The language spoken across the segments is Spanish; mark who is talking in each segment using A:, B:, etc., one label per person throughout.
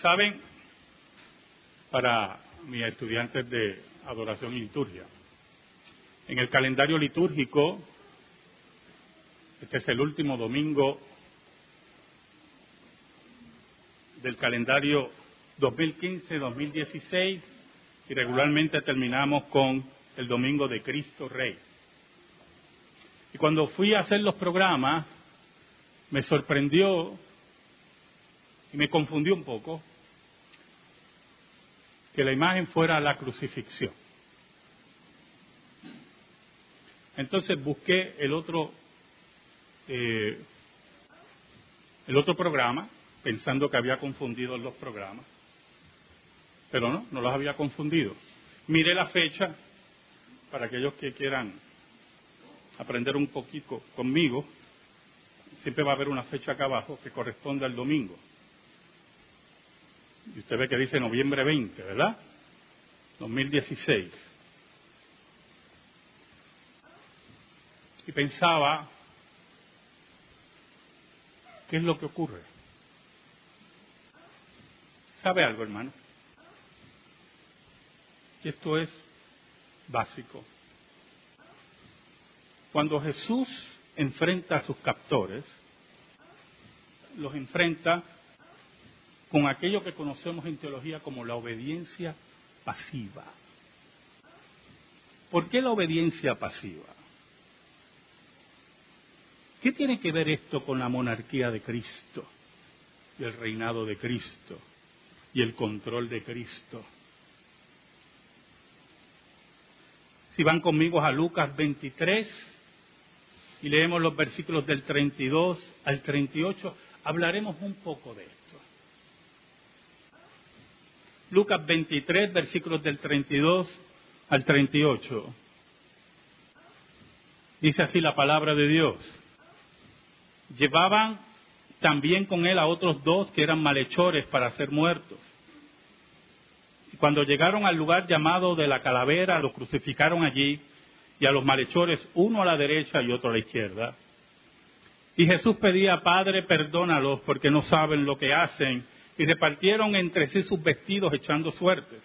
A: Saben, para mis estudiantes de adoración y liturgia, en el calendario litúrgico, este es el último domingo del calendario 2015-2016 y regularmente terminamos con el domingo de Cristo Rey. Y cuando fui a hacer los programas, me sorprendió y me confundió un poco que la imagen fuera la crucifixión. Entonces busqué el otro, eh, el otro programa, pensando que había confundido los programas, pero no, no los había confundido. Miré la fecha para aquellos que quieran aprender un poquito conmigo, siempre va a haber una fecha acá abajo que corresponde al domingo. Y usted ve que dice noviembre 20, ¿verdad? 2016. Y pensaba, ¿qué es lo que ocurre? ¿Sabe algo, hermano? Y esto es básico. Cuando Jesús enfrenta a sus captores, los enfrenta con aquello que conocemos en teología como la obediencia pasiva. ¿Por qué la obediencia pasiva? ¿Qué tiene que ver esto con la monarquía de Cristo y el reinado de Cristo y el control de Cristo? Si van conmigo a Lucas 23, y leemos los versículos del 32 al 38, hablaremos un poco de esto. Lucas 23, versículos del 32 al 38. Dice así la palabra de Dios. Llevaban también con él a otros dos que eran malhechores para ser muertos. Y cuando llegaron al lugar llamado de la calavera, lo crucificaron allí y a los malhechores, uno a la derecha y otro a la izquierda. Y Jesús pedía, Padre, perdónalos porque no saben lo que hacen. Y repartieron entre sí sus vestidos echando suertes.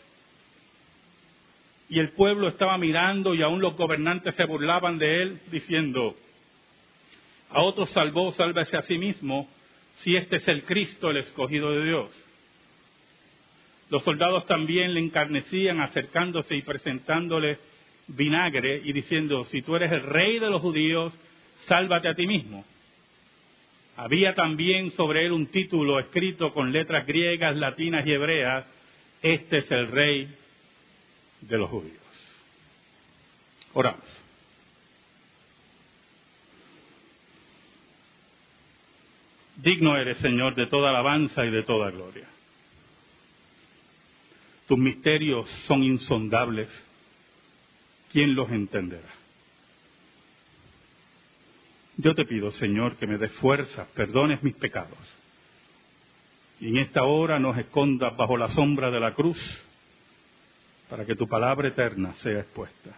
A: Y el pueblo estaba mirando y aún los gobernantes se burlaban de él, diciendo, a otros salvó, sálvese a sí mismo, si este es el Cristo, el escogido de Dios. Los soldados también le encarnecían acercándose y presentándole vinagre y diciendo, si tú eres el rey de los judíos, sálvate a ti mismo. Había también sobre él un título escrito con letras griegas, latinas y hebreas, este es el rey de los judíos. Oramos. Digno eres, Señor, de toda alabanza y de toda gloria. Tus misterios son insondables ¿quién los entenderá? Yo te pido, Señor, que me des fuerza, perdones mis pecados. Y en esta hora nos escondas bajo la sombra de la cruz para que tu palabra eterna sea expuesta.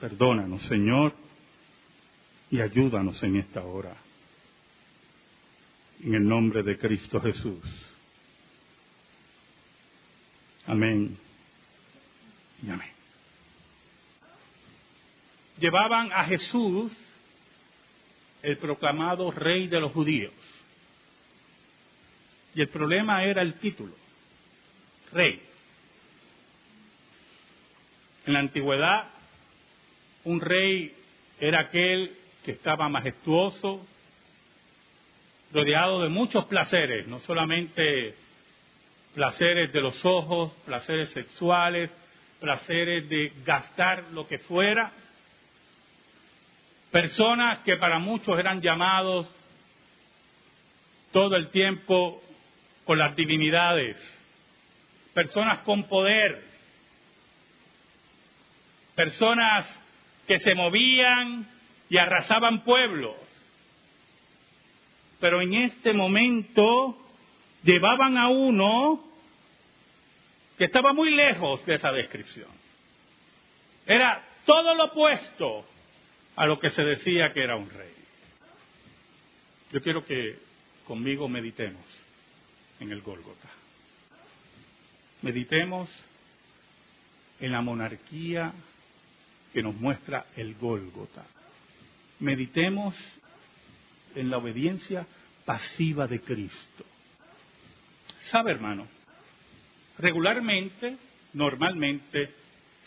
A: Perdónanos, Señor, y ayúdanos en esta hora. En el nombre de Cristo Jesús. Amén y amén llevaban a Jesús, el proclamado rey de los judíos. Y el problema era el título, rey. En la antigüedad, un rey era aquel que estaba majestuoso, rodeado de muchos placeres, no solamente placeres de los ojos, placeres sexuales, placeres de gastar lo que fuera, Personas que para muchos eran llamados todo el tiempo por las divinidades. Personas con poder. Personas que se movían y arrasaban pueblos. Pero en este momento llevaban a uno que estaba muy lejos de esa descripción. Era todo lo opuesto a lo que se decía que era un rey. Yo quiero que conmigo meditemos en el Gólgota. Meditemos en la monarquía que nos muestra el Gólgota. Meditemos en la obediencia pasiva de Cristo. ¿Sabe, hermano? Regularmente, normalmente,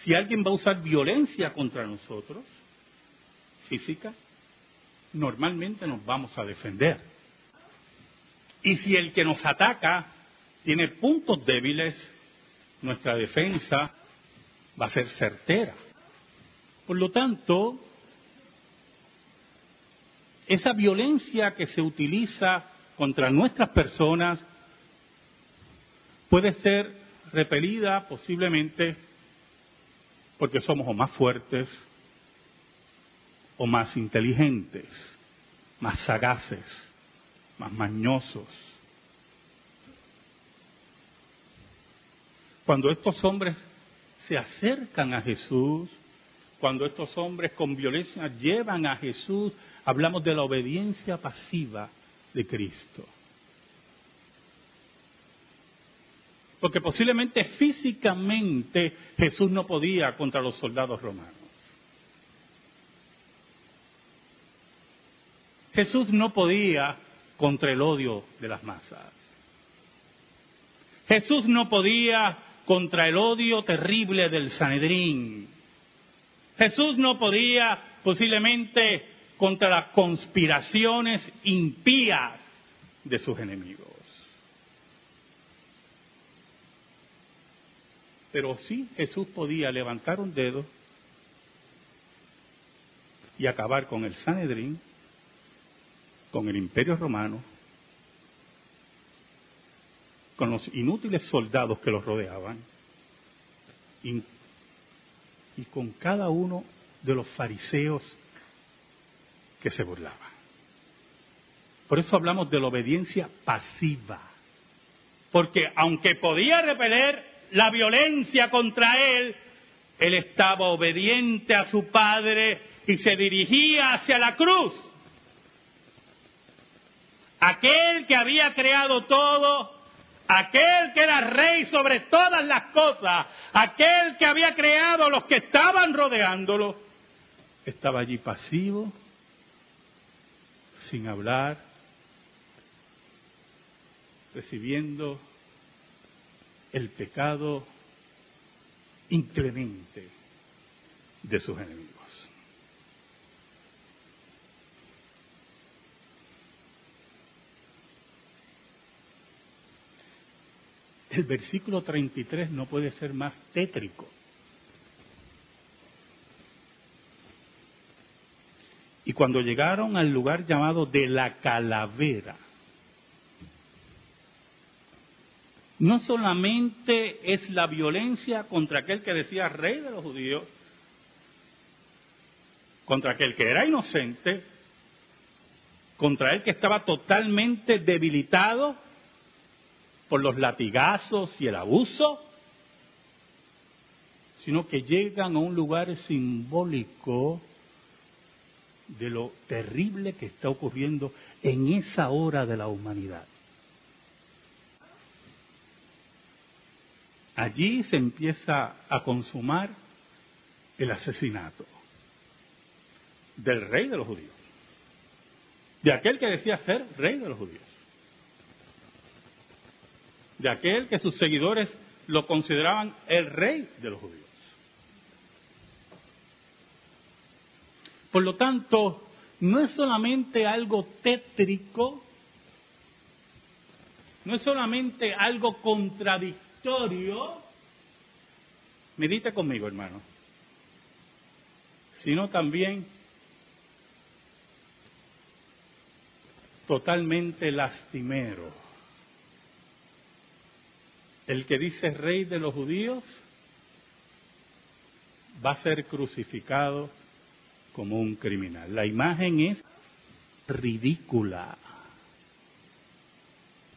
A: si alguien va a usar violencia contra nosotros, física, normalmente nos vamos a defender. Y si el que nos ataca tiene puntos débiles, nuestra defensa va a ser certera. Por lo tanto, esa violencia que se utiliza contra nuestras personas puede ser repelida posiblemente porque somos o más fuertes o más inteligentes, más sagaces, más mañosos. Cuando estos hombres se acercan a Jesús, cuando estos hombres con violencia llevan a Jesús, hablamos de la obediencia pasiva de Cristo. Porque posiblemente físicamente Jesús no podía contra los soldados romanos. Jesús no podía contra el odio de las masas. Jesús no podía contra el odio terrible del Sanedrín. Jesús no podía posiblemente contra las conspiraciones impías de sus enemigos. Pero sí Jesús podía levantar un dedo y acabar con el Sanedrín, con el imperio romano, con los inútiles soldados que los rodeaban y, y con cada uno de los fariseos que se burlaban. Por eso hablamos de la obediencia pasiva. Porque aunque podía repeler la violencia contra él, él estaba obediente a su padre y se dirigía hacia la cruz. Aquel que había creado todo aquel que era rey sobre todas las cosas, aquel que había creado los que estaban rodeándolo, estaba allí pasivo, sin hablar, recibiendo el pecado inclemente de sus enemigos. El versículo 33 no puede ser más tétrico. Y cuando llegaron al lugar llamado de la calavera, no solamente es la violencia contra aquel que decía rey de los judíos, contra aquel que era inocente, contra el que estaba totalmente debilitado por los latigazos y el abuso, sino que llegan a un lugar simbólico de lo terrible que está ocurriendo en esa hora de la humanidad. Allí se empieza a consumar el asesinato del rey de los judíos, de aquel que decía ser rey de los judíos de aquel que sus seguidores lo consideraban el rey de los judíos. Por lo tanto, no es solamente algo tétrico, no es solamente algo contradictorio, medita conmigo hermano, sino también totalmente lastimero el que dice rey de los judíos va a ser crucificado como un criminal. La imagen es ridícula.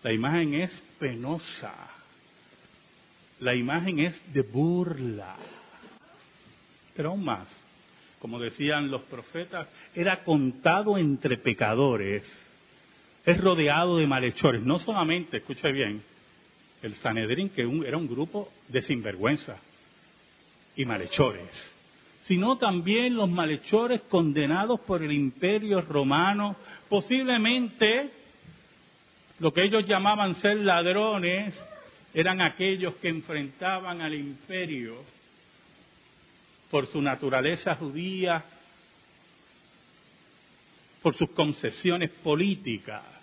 A: La imagen es penosa. La imagen es de burla. Pero aún más, como decían los profetas, era contado entre pecadores es rodeado de malhechores. No solamente, escuche bien, el Sanedrín, que era un grupo de sinvergüenza y malhechores, sino también los malhechores condenados por el imperio romano, posiblemente lo que ellos llamaban ser ladrones, eran aquellos que enfrentaban al imperio por su naturaleza judía, por sus concesiones políticas.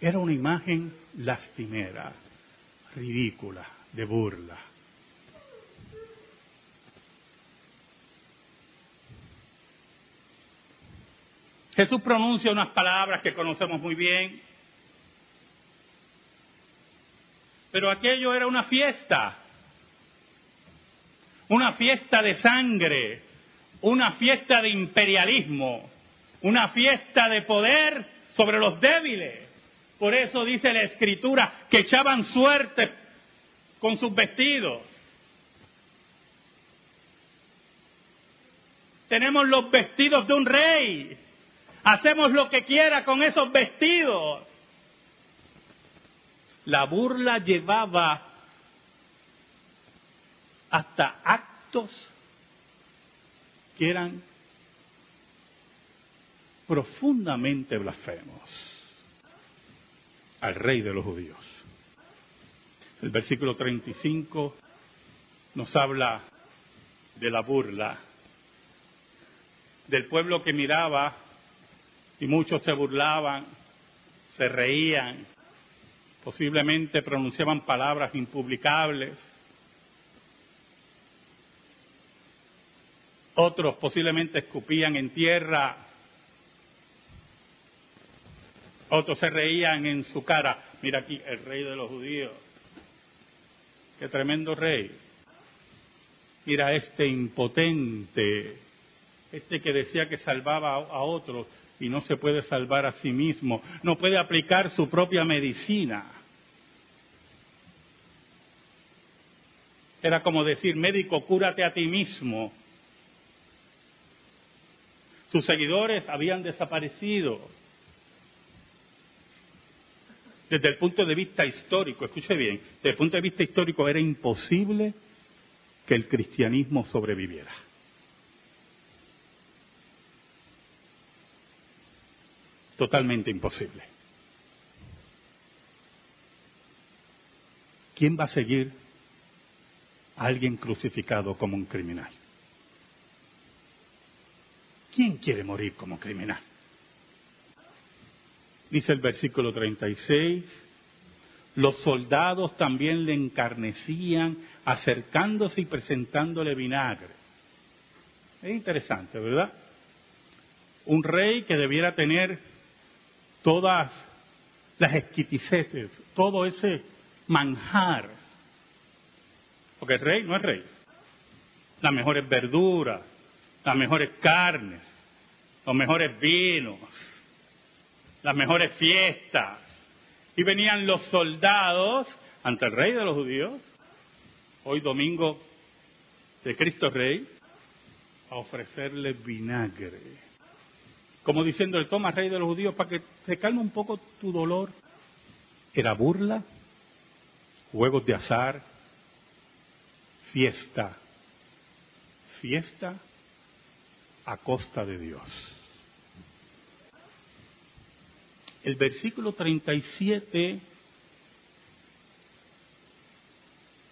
A: Era una imagen lastimera, ridícula, de burla. Jesús pronuncia unas palabras que conocemos muy bien, pero aquello era una fiesta, una fiesta de sangre, una fiesta de imperialismo, una fiesta de poder sobre los débiles. Por eso dice la escritura que echaban suerte con sus vestidos. Tenemos los vestidos de un rey. Hacemos lo que quiera con esos vestidos. La burla llevaba hasta actos que eran profundamente blasfemos al rey de los judíos. El versículo 35 nos habla de la burla, del pueblo que miraba y muchos se burlaban, se reían, posiblemente pronunciaban palabras impublicables. Otros posiblemente escupían en tierra Otros se reían en su cara. Mira aquí, el rey de los judíos. Qué tremendo rey. Mira este impotente, este que decía que salvaba a otros y no se puede salvar a sí mismo, no puede aplicar su propia medicina. Era como decir, médico, cúrate a ti mismo. Sus seguidores habían desaparecido desde el punto de vista histórico, escuche bien, desde el punto de vista histórico era imposible que el cristianismo sobreviviera. Totalmente imposible. ¿Quién va a seguir a alguien crucificado como un criminal? ¿Quién quiere morir como criminal? Dice el versículo 36, los soldados también le encarnecían, acercándose y presentándole vinagre. Es interesante, ¿verdad? Un rey que debiera tener todas las exquisiteces, todo ese manjar. Porque el rey no es rey. Las mejores verduras, las mejores carnes, los mejores vinos, las mejores fiestas. Y venían los soldados ante el rey de los judíos, hoy domingo de Cristo Rey, a ofrecerle vinagre. Como diciendo, el toma rey de los judíos para que se calme un poco tu dolor. Era burla, juegos de azar, fiesta, fiesta a costa de Dios. El versículo 37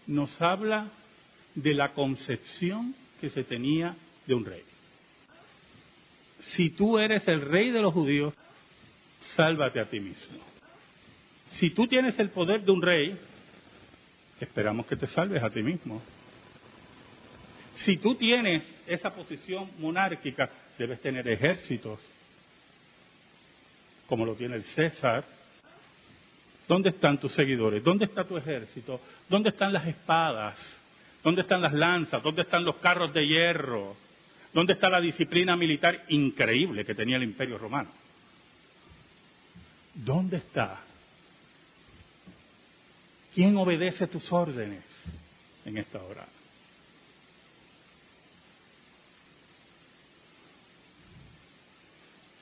A: nos habla de la concepción que se tenía de un rey. Si tú eres el rey de los judíos, sálvate a ti mismo. Si tú tienes el poder de un rey, esperamos que te salves a ti mismo. Si tú tienes esa posición monárquica, debes tener ejércitos, como lo tiene el César. ¿Dónde están tus seguidores? ¿Dónde está tu ejército? ¿Dónde están las espadas? ¿Dónde están las lanzas? ¿Dónde están los carros de hierro? ¿Dónde está la disciplina militar increíble que tenía el imperio romano? ¿Dónde está? ¿Quién obedece tus órdenes en esta hora?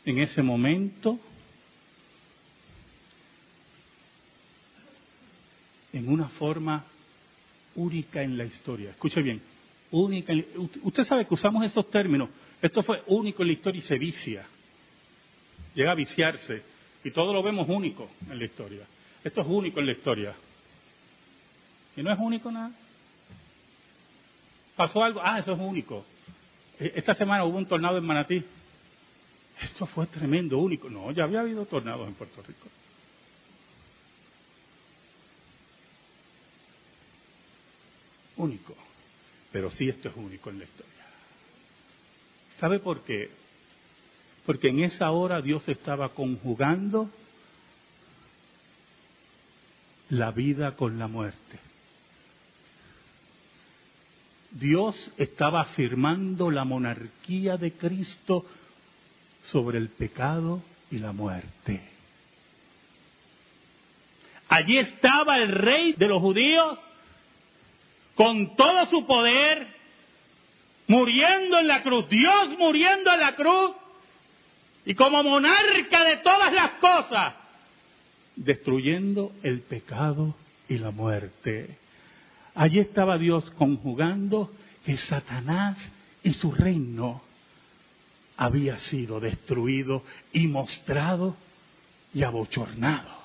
A: en ese momento en una forma única en la historia. Escuche bien, única. usted sabe que usamos esos términos. Esto fue único en la historia y se vicia. Llega a viciarse y todo lo vemos único en la historia. Esto es único en la historia. Y no es único nada. Pasó algo, ah, eso es único. E, esta semana hubo un tornado en Manatí. Esto fue tremendo, único. No, ya había habido tornados en Puerto Rico. Único. Pero sí esto es único en la historia. ¿Sabe por qué? Porque en esa hora Dios estaba conjugando la vida con la muerte. Dios estaba afirmando la monarquía de Cristo sobre el pecado y la muerte. Allí estaba el rey de los judíos con todo su poder, muriendo en la cruz, Dios muriendo en la cruz, y como monarca de todas las cosas, destruyendo el pecado y la muerte. Allí estaba Dios conjugando que Satanás y su reino había sido destruido y mostrado y abochornado.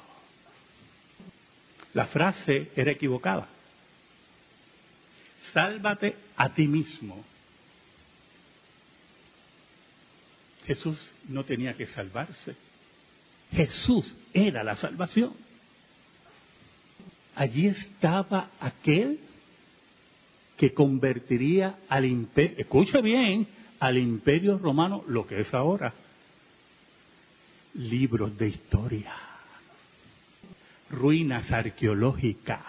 A: La frase era equivocada. Sálvate a ti mismo. Jesús no tenía que salvarse. Jesús era la salvación. Allí estaba aquel que convertiría al imperio, escuche bien, al imperio romano lo que es ahora. Libros de historia, ruinas arqueológicas,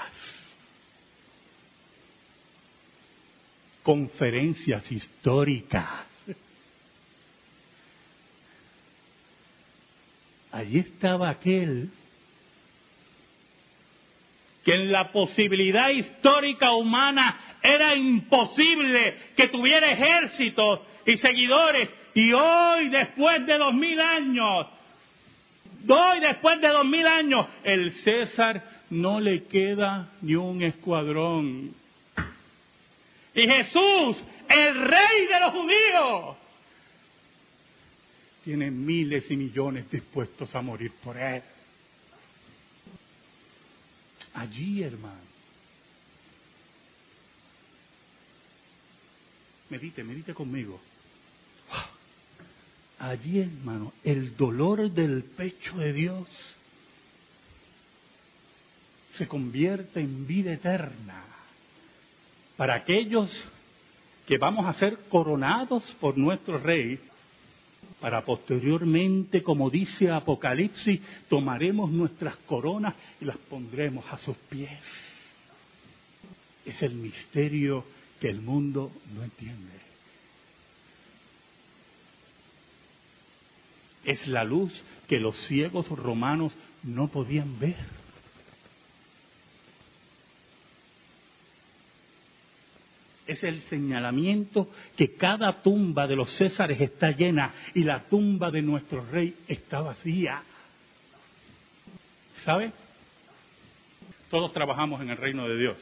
A: conferencias históricas. Allí estaba aquel que en la posibilidad histórica humana era imposible que tuviera ejércitos y seguidores. Y hoy, después de dos mil años, hoy después de dos mil años, el César no le queda ni un escuadrón. Y Jesús, el rey de los judíos, tiene miles y millones dispuestos a morir por él. Allí, hermano. Medite, medite conmigo. Allí, hermano, el dolor del pecho de Dios se convierte en vida eterna para aquellos que vamos a ser coronados por nuestro Rey, para posteriormente, como dice Apocalipsis, tomaremos nuestras coronas y las pondremos a sus pies. Es el misterio que el mundo no entiende. Es la luz que los ciegos romanos no podían ver. Es el señalamiento que cada tumba de los Césares está llena y la tumba de nuestro rey está vacía. ¿Sabe? Todos trabajamos en el reino de Dios.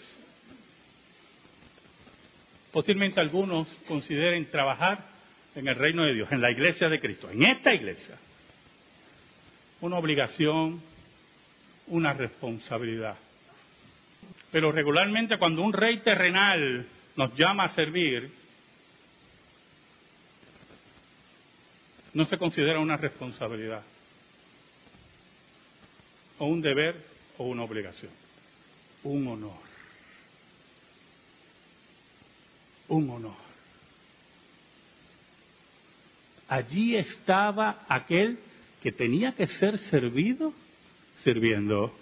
A: Posiblemente algunos consideren trabajar en el reino de Dios, en la iglesia de Cristo, en esta iglesia. Una obligación, una responsabilidad. Pero regularmente cuando un rey terrenal nos llama a servir, no se considera una responsabilidad, o un deber o una obligación, un honor. Un honor. Allí estaba aquel que tenía que ser servido sirviendo.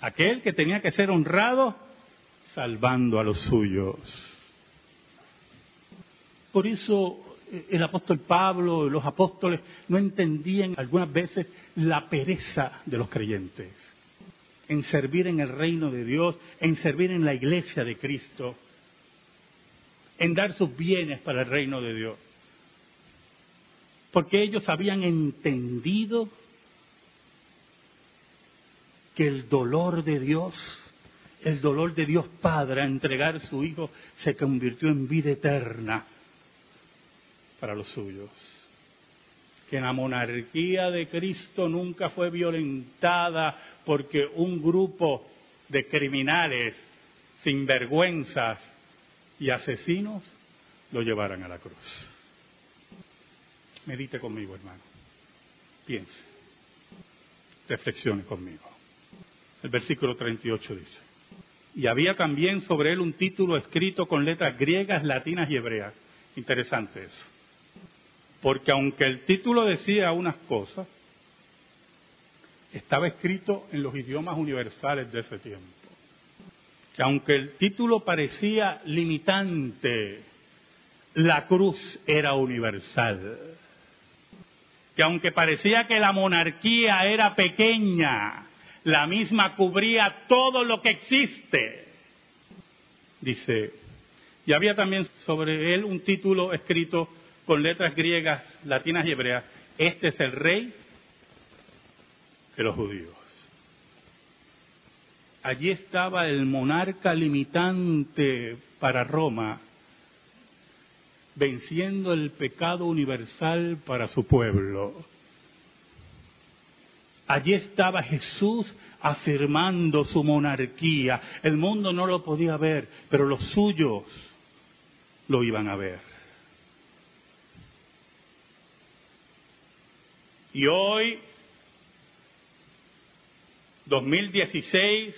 A: Aquel que tenía que ser honrado salvando a los suyos. Por eso eh, el apóstol Pablo y los apóstoles no entendían algunas veces la pereza de los creyentes en servir en el reino de Dios, en servir en la iglesia de Cristo, en dar sus bienes para el reino de Dios. porque ellos habían entendido que el dolor de Dios, el dolor de Dios Padre a entregar su Hijo, se convirtió en vida eterna para los suyos. Que la monarquía de Cristo nunca fue violentada porque un grupo de criminales, sinvergüenzas y asesinos lo llevaran a la cruz. Medite conmigo, hermano. Piense. Reflexione conmigo. El versículo 38 dice, y había también sobre él un título escrito con letras griegas, latinas y hebreas. Interesante eso. Porque aunque el título decía unas cosas, estaba escrito en los idiomas universales de ese tiempo. Que aunque el título parecía limitante, la cruz era universal. Que aunque parecía que la monarquía era pequeña, la misma cubría todo lo que existe. Dice, y había también sobre él un título escrito con letras griegas, latinas y hebreas, este es el rey de los judíos. Allí estaba el monarca limitante para Roma, venciendo el pecado universal para su pueblo Allí estaba Jesús afirmando su monarquía. El mundo no lo podía ver, pero los suyos lo iban a ver. Y hoy, 2016,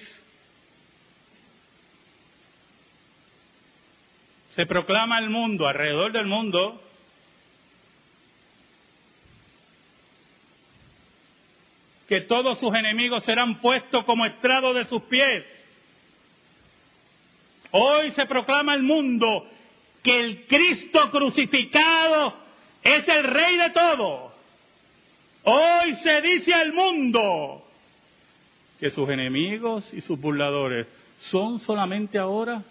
A: se proclama al mundo, alrededor del mundo, que todos sus enemigos serán puestos como estrado de sus pies. Hoy se proclama el mundo que el Cristo crucificado es el rey de todo. Hoy se dice al mundo que sus enemigos y sus burladores son solamente ahora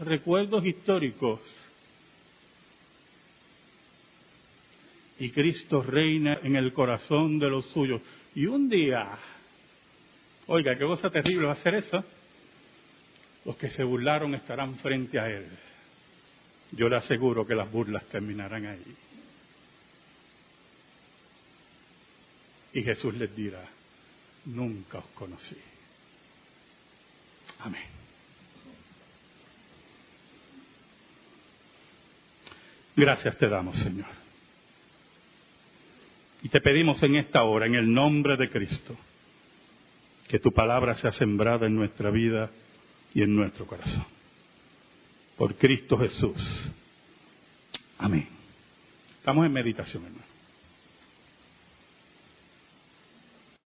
A: recuerdos históricos y Cristo reina en el corazón de los suyos. Y un día, oiga, qué cosa terrible va a ser eso. Los que se burlaron estarán frente a Él. Yo le aseguro que las burlas terminarán ahí. Y Jesús les dirá, nunca os conocí. Amén. Gracias te damos, Señor. Y te pedimos en esta hora, en el nombre de Cristo, que tu palabra sea sembrada en nuestra vida y en nuestro corazón. Por Cristo Jesús. Amén. Estamos en meditación, hermano.